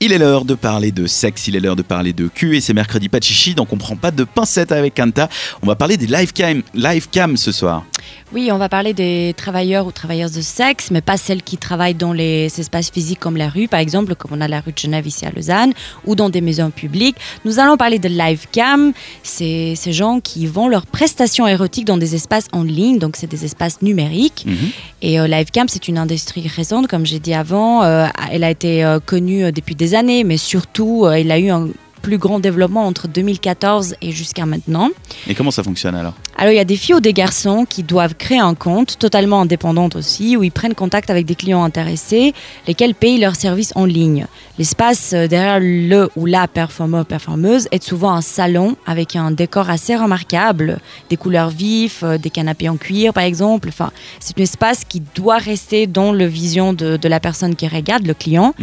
Il est l'heure de parler de sexe, il est l'heure de parler de cul et c'est mercredi pas de chichi donc on prend pas de pincettes avec Kanta. On va parler des live cam, live cam ce soir. Oui, on va parler des travailleurs ou travailleuses de sexe, mais pas celles qui travaillent dans les espaces physiques comme la rue, par exemple, comme on a la rue de Genève ici à Lausanne, ou dans des maisons publiques. Nous allons parler de live cam. C'est ces gens qui vendent leurs prestations érotiques dans des espaces en ligne, donc c'est des espaces numériques. Mhm. Et euh, live cam, c'est une industrie récente, comme j'ai dit avant. Euh, elle a été euh, connue depuis des années, mais surtout, euh, elle a eu un plus grand développement entre 2014 et jusqu'à maintenant. Et comment ça fonctionne alors? Alors, il y a des filles ou des garçons qui doivent créer un compte, totalement indépendant aussi, où ils prennent contact avec des clients intéressés, lesquels payent leurs services en ligne. L'espace euh, derrière le ou la performeur performeuse est souvent un salon avec un décor assez remarquable, des couleurs vives, euh, des canapés en cuir par exemple. Enfin, c'est un espace qui doit rester dans le vision de, de la personne qui regarde, le client.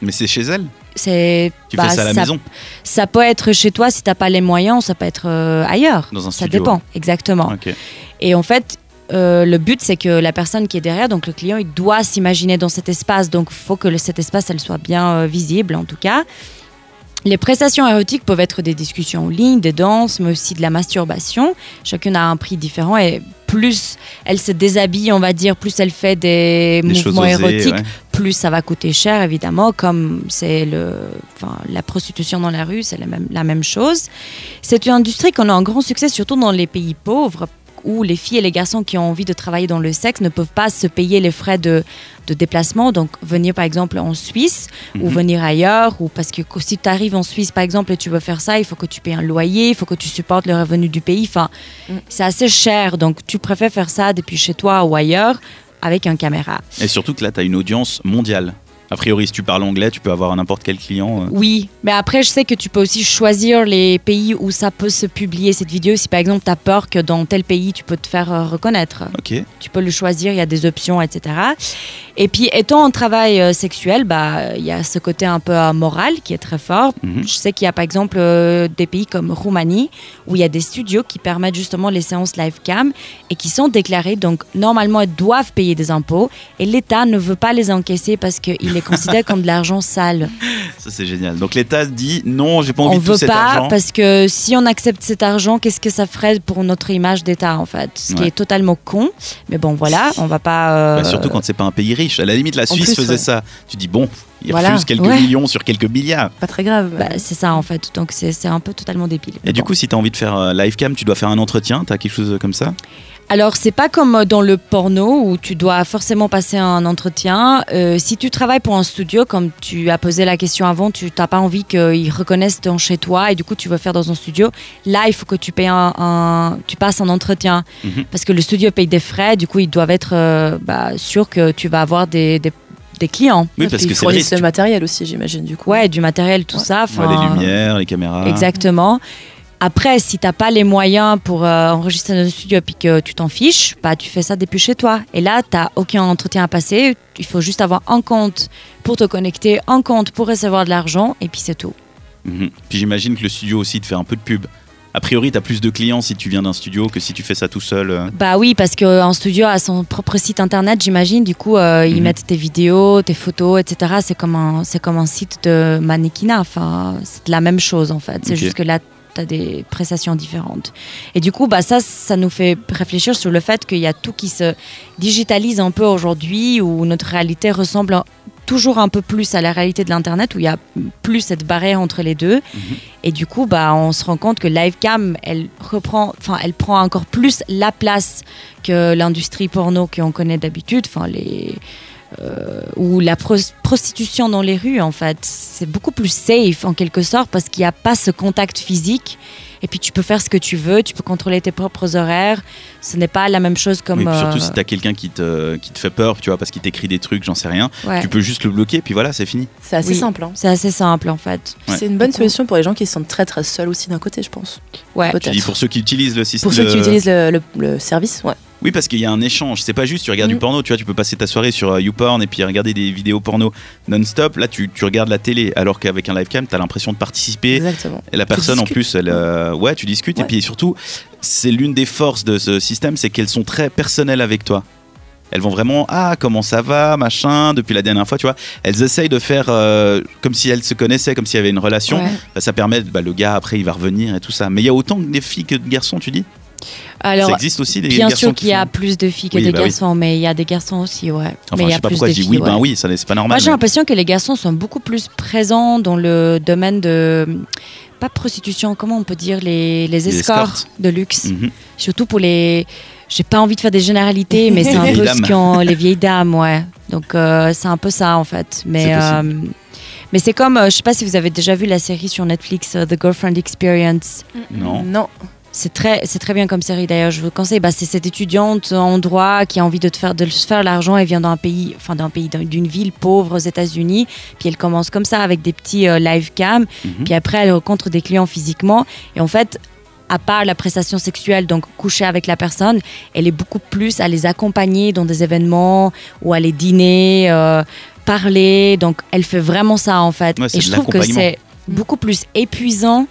Mais c'est chez elle C'est Tu bah, fais ça à la maison ça peut être chez toi si t'as pas les moyens, ça peut être euh, ailleurs. Dans un ça studio. dépend, exactement. Et en fait, euh, le but, c'est que la personne qui est derrière, donc le client, il doit s'imaginer dans cet espace. Donc, il faut que cet espace, elle soit bien euh, visible, en tout cas. Les prestations érotiques peuvent être des discussions en ligne, des danses, mais aussi de la masturbation. Chacune a un prix différent et plus elle se déshabille, on va dire, plus elle fait des, mouvements osées, érotiques, ouais. plus ça va coûter cher, évidemment, comme c'est le, enfin, la prostitution dans la rue, c'est la même, la même chose. C'est une industrie qu'on a un grand succès, surtout dans les pays pauvres, où les filles et les garçons qui ont envie de travailler dans le sexe ne peuvent pas se payer les frais de, de déplacement. Donc, venir par exemple en Suisse ou Mhm. venir ailleurs, ou parce que si tu arrives en Suisse par exemple et tu veux faire ça, il faut que tu payes un loyer, il faut que tu supportes le revenu du pays. Enfin, Mm. c'est assez cher. Donc, tu préfères faire ça depuis chez toi ou ailleurs avec un caméra. Et surtout que là, tu as une audience mondiale. A priori, si tu parles anglais, tu peux avoir n'importe quel client. euh. Oui, mais après, je sais que tu peux aussi choisir les pays où ça peut se publier cette vidéo. Si par exemple, tu as peur que dans tel pays, tu peux te faire euh, reconnaître. Ok. Tu peux le choisir, il y a des options, etc. Et puis, étant en travail euh, sexuel, bah, il y a ce côté un peu moral qui est très fort. Mhm. Je sais qu'il y a par exemple des pays comme Roumanie où il y a des studios qui permettent justement les séances live cam et qui sont déclarées. Donc, normalement, elles doivent payer des impôts et l'État ne veut pas les encaisser parce qu'il les considère comme de l'argent sale. Ça, c'est génial. Donc l'État dit non, j'ai pas envie on de tout veut cet pas argent. parce que si on accepte cet argent, qu'est-ce que ça ferait pour notre image d'État en fait? Ce qui est totalement con. Mais bon, voilà, on va pas. euh, Bah, surtout quand c'est pas un pays riche. À la limite, la Suisse plus, faisait ouais. ça. Tu dis bon, il Voilà. refuse quelques Ouais. millions sur quelques milliards. Pas très grave. bah, c'est ça en fait. Donc c'est c'est un peu totalement débile. Et du coup, si tu as envie de faire euh, live cam, tu dois faire un entretien. Tu as quelque chose comme ça? Alors, c'est pas comme dans le porno où tu dois forcément passer un entretien. Euh, si tu travailles pour un studio, comme tu as posé la question avant, tu n'as pas envie qu'ils reconnaissent ton chez toi et du coup tu veux faire dans un studio. Là, il faut que tu payes un, un- tu passes un entretien Mhm. parce que le studio paye des frais. Du coup, ils doivent être euh, bah, sûrs que tu vas avoir des, des- des clients. Oui, parce que c'est le fournissent risque. le matériel aussi, j'imagine, du coup. Ouais, du matériel, tout Ouais. ça. Ouais, les lumières, les caméras. Exactement. Après, si t'as pas les moyens pour euh, enregistrer dans le studio et que tu t'en fiches, bah, tu fais ça depuis chez toi. Et là, t'as aucun entretien à passer. Il faut juste avoir un compte pour te connecter, un compte pour recevoir de l'argent, et puis c'est tout. Mhm. Puis j'imagine que le studio aussi te fait un peu de pub. A priori, tu as plus de clients si tu viens d'un studio que si tu fais ça tout seul. euh. Bah oui, parce qu'un studio a son propre site internet, j'imagine. Du coup, euh, ils Mhm. mettent tes vidéos, tes photos, etc. C'est comme un, comme un site de mannequinat. Enfin, c'est la même chose en fait. C'est juste que là, as des prestations différentes. Et du coup, bah ça, ça nous fait réfléchir sur le fait qu'il y a tout qui se digitalise un peu aujourd'hui, où notre réalité ressemble toujours un peu plus à la réalité de l'internet, où il y a plus cette barrière entre les deux. Mhm. Et du coup, bah, on se rend compte que Livecam, elle reprend, elle prend encore plus la place que l'industrie porno qu'on connaît d'habitude, enfin les euh, ou la pros- prostitution dans les rues en fait, c'est beaucoup plus safe en quelque sorte parce qu'il n'y a pas ce contact physique. Et puis tu peux faire ce que tu veux, tu peux contrôler tes propres horaires. Ce n'est pas la même chose comme. Oui, puis surtout euh, si tu as quelqu'un qui te, qui te fait peur, tu vois, parce qu'il t'écrit des trucs, j'en sais rien, ouais. tu peux juste le bloquer, puis voilà, c'est fini. C'est assez Oui. simple. hein. C'est assez simple en fait. Ouais. C'est une bonne solution pour les gens qui se sentent très très seuls aussi d'un côté, je pense. Ouais. Tu Peut-être. dis pour ceux qui utilisent le système. Pour ceux qui utilisent le, le- le service, ouais. Oui, parce qu'il y a un échange. C'est pas juste tu regardes du Mm. porno, tu vois, tu peux passer ta soirée sur euh, YouPorn et puis regarder des vidéos porno non-stop. Là, tu, tu regardes la télé, alors qu'avec un live cam, t'as l'impression de participer. Exactement. Et la personne en plus, elle, euh, ouais, tu discutes. Et puis surtout, c'est l'une des forces de ce système, c'est qu'elles sont très personnelles avec toi. elles vont vraiment ah comment ça va machin? Depuis la dernière fois tu vois elles essayent de faire euh, comme si elles se connaissaient comme s'il y avait une relation Ouais. Bah, ça permet bah, le gars après il va revenir et tout ça mais il y a autant de filles que de garçons tu dis? Alors, ça existe aussi des bien garçons sûr qui qu'il y a font- plus de filles que Oui, de bah oui. garçons, mais il y a des garçons aussi, ouais. mais enfin il je y a sais pas plus pourquoi de je dis filles, oui ben ouais. oui ça c'est pas normal Moi, j'ai mais- l'impression que les garçons sont beaucoup plus présents dans le domaine de. Pas prostitution, comment on peut dire Les, les Les escorts de luxe. Mhm. Surtout pour les. J'ai pas envie de faire des généralités, mais c'est un peu dames. ce qu'ont les vieilles dames, ouais. Donc euh, c'est un peu ça en fait. Mais euh, mais c'est comme, euh, je sais pas si vous avez déjà vu la série sur Netflix, euh, The Girlfriend Experience. non Non. C'est très, c'est très bien comme série d'ailleurs. Je vous conseille. Bah, c'est cette étudiante en droit qui a envie de, te faire, de se faire l'argent. Elle vient d'un pays, enfin d'un pays, d'un- d'une ville pauvre aux États-Unis. Puis elle commence comme ça avec des petits euh, live cam. Mhm. Puis après, elle rencontre des clients physiquement. Et en fait, à part la prestation sexuelle, donc coucher avec la personne, elle est beaucoup plus à les accompagner dans des événements ou à les dîner, euh, parler. Donc elle fait vraiment ça en fait. Ouais, Et je trouve que c'est beaucoup plus épuisant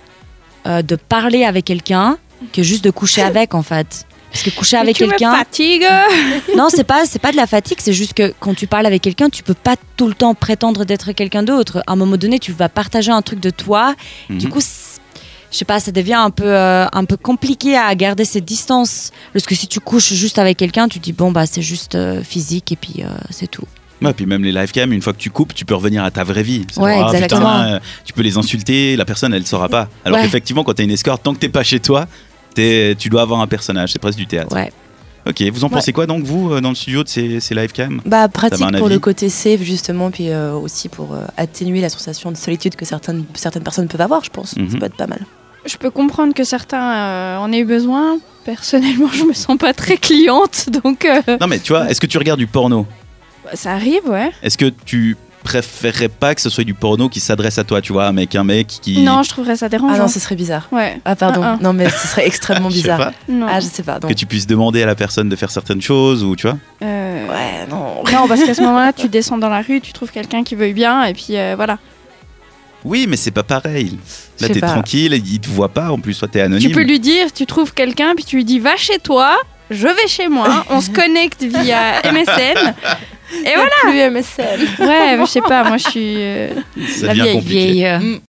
euh, de parler avec quelqu'un que juste de coucher avec en fait. Parce que coucher avec quelqu'un, fatigues. non, c'est pas c'est pas de la fatigue, c'est juste que quand tu parles avec quelqu'un, tu peux pas tout le temps prétendre d'être quelqu'un d'autre. À un moment donné, tu vas partager un truc de toi. Du Mhm. coup, je sais pas, ça devient un peu euh, un peu compliqué à garder cette distance. Parce que si tu couches juste avec quelqu'un, tu dis bon bah c'est juste euh, physique et puis euh, c'est tout. Ouais, puis même les live cam, une fois que tu coupes, tu peux revenir à ta vraie vie. C'est Ouais, genre, ah, putain, euh, tu peux les insulter, la personne elle saura pas. Alors Ouais. qu'effectivement, quand t'es une escorte, tant que t'es pas chez toi, tu dois avoir un personnage. C'est presque du théâtre. Ouais. Ok, vous en pensez quoi donc vous euh, dans le studio de ces, ces live cam? Bah pratique pour le côté safe justement, puis euh, aussi pour euh, atténuer la sensation de solitude que certaines, certaines personnes peuvent avoir, je pense. Mhm. Ça peut être pas mal. Je peux comprendre que certains euh, en aient eu besoin. Personnellement, je me sens pas très cliente, donc euh, Non mais tu vois, est-ce que tu regardes du porno? Bah, ça arrive, ouais. Est-ce que tu préférerais pas que ce soit du porno qui s'adresse à toi, tu vois, avec un mec qui. Non, je trouverais ça Ah dérangeant. non, ce serait bizarre. Ouais. Ah pardon. Ah, ah. Non mais ce serait extrêmement Je sais bizarre. pas, Non. Ah je sais pas. Non. que tu puisses demander à la personne de faire certaines choses ou tu vois. Euh, Ouais non. Non, parce qu'à ce moment-là, tu descends dans la rue, tu trouves quelqu'un qui veuille bien, et puis euh, voilà. Oui, mais c'est pas pareil. Je Là, t'es tranquille, il te voit pas, en plus, toi, t'es anonyme. Tu peux lui dire, tu trouves quelqu'un, puis tu lui dis va chez toi, je vais chez moi, on se connecte via MSN. Et voilà. Plus MSN. Ouais, mais je sais pas, moi je suis. euh, La vieille vieille. euh, Mm.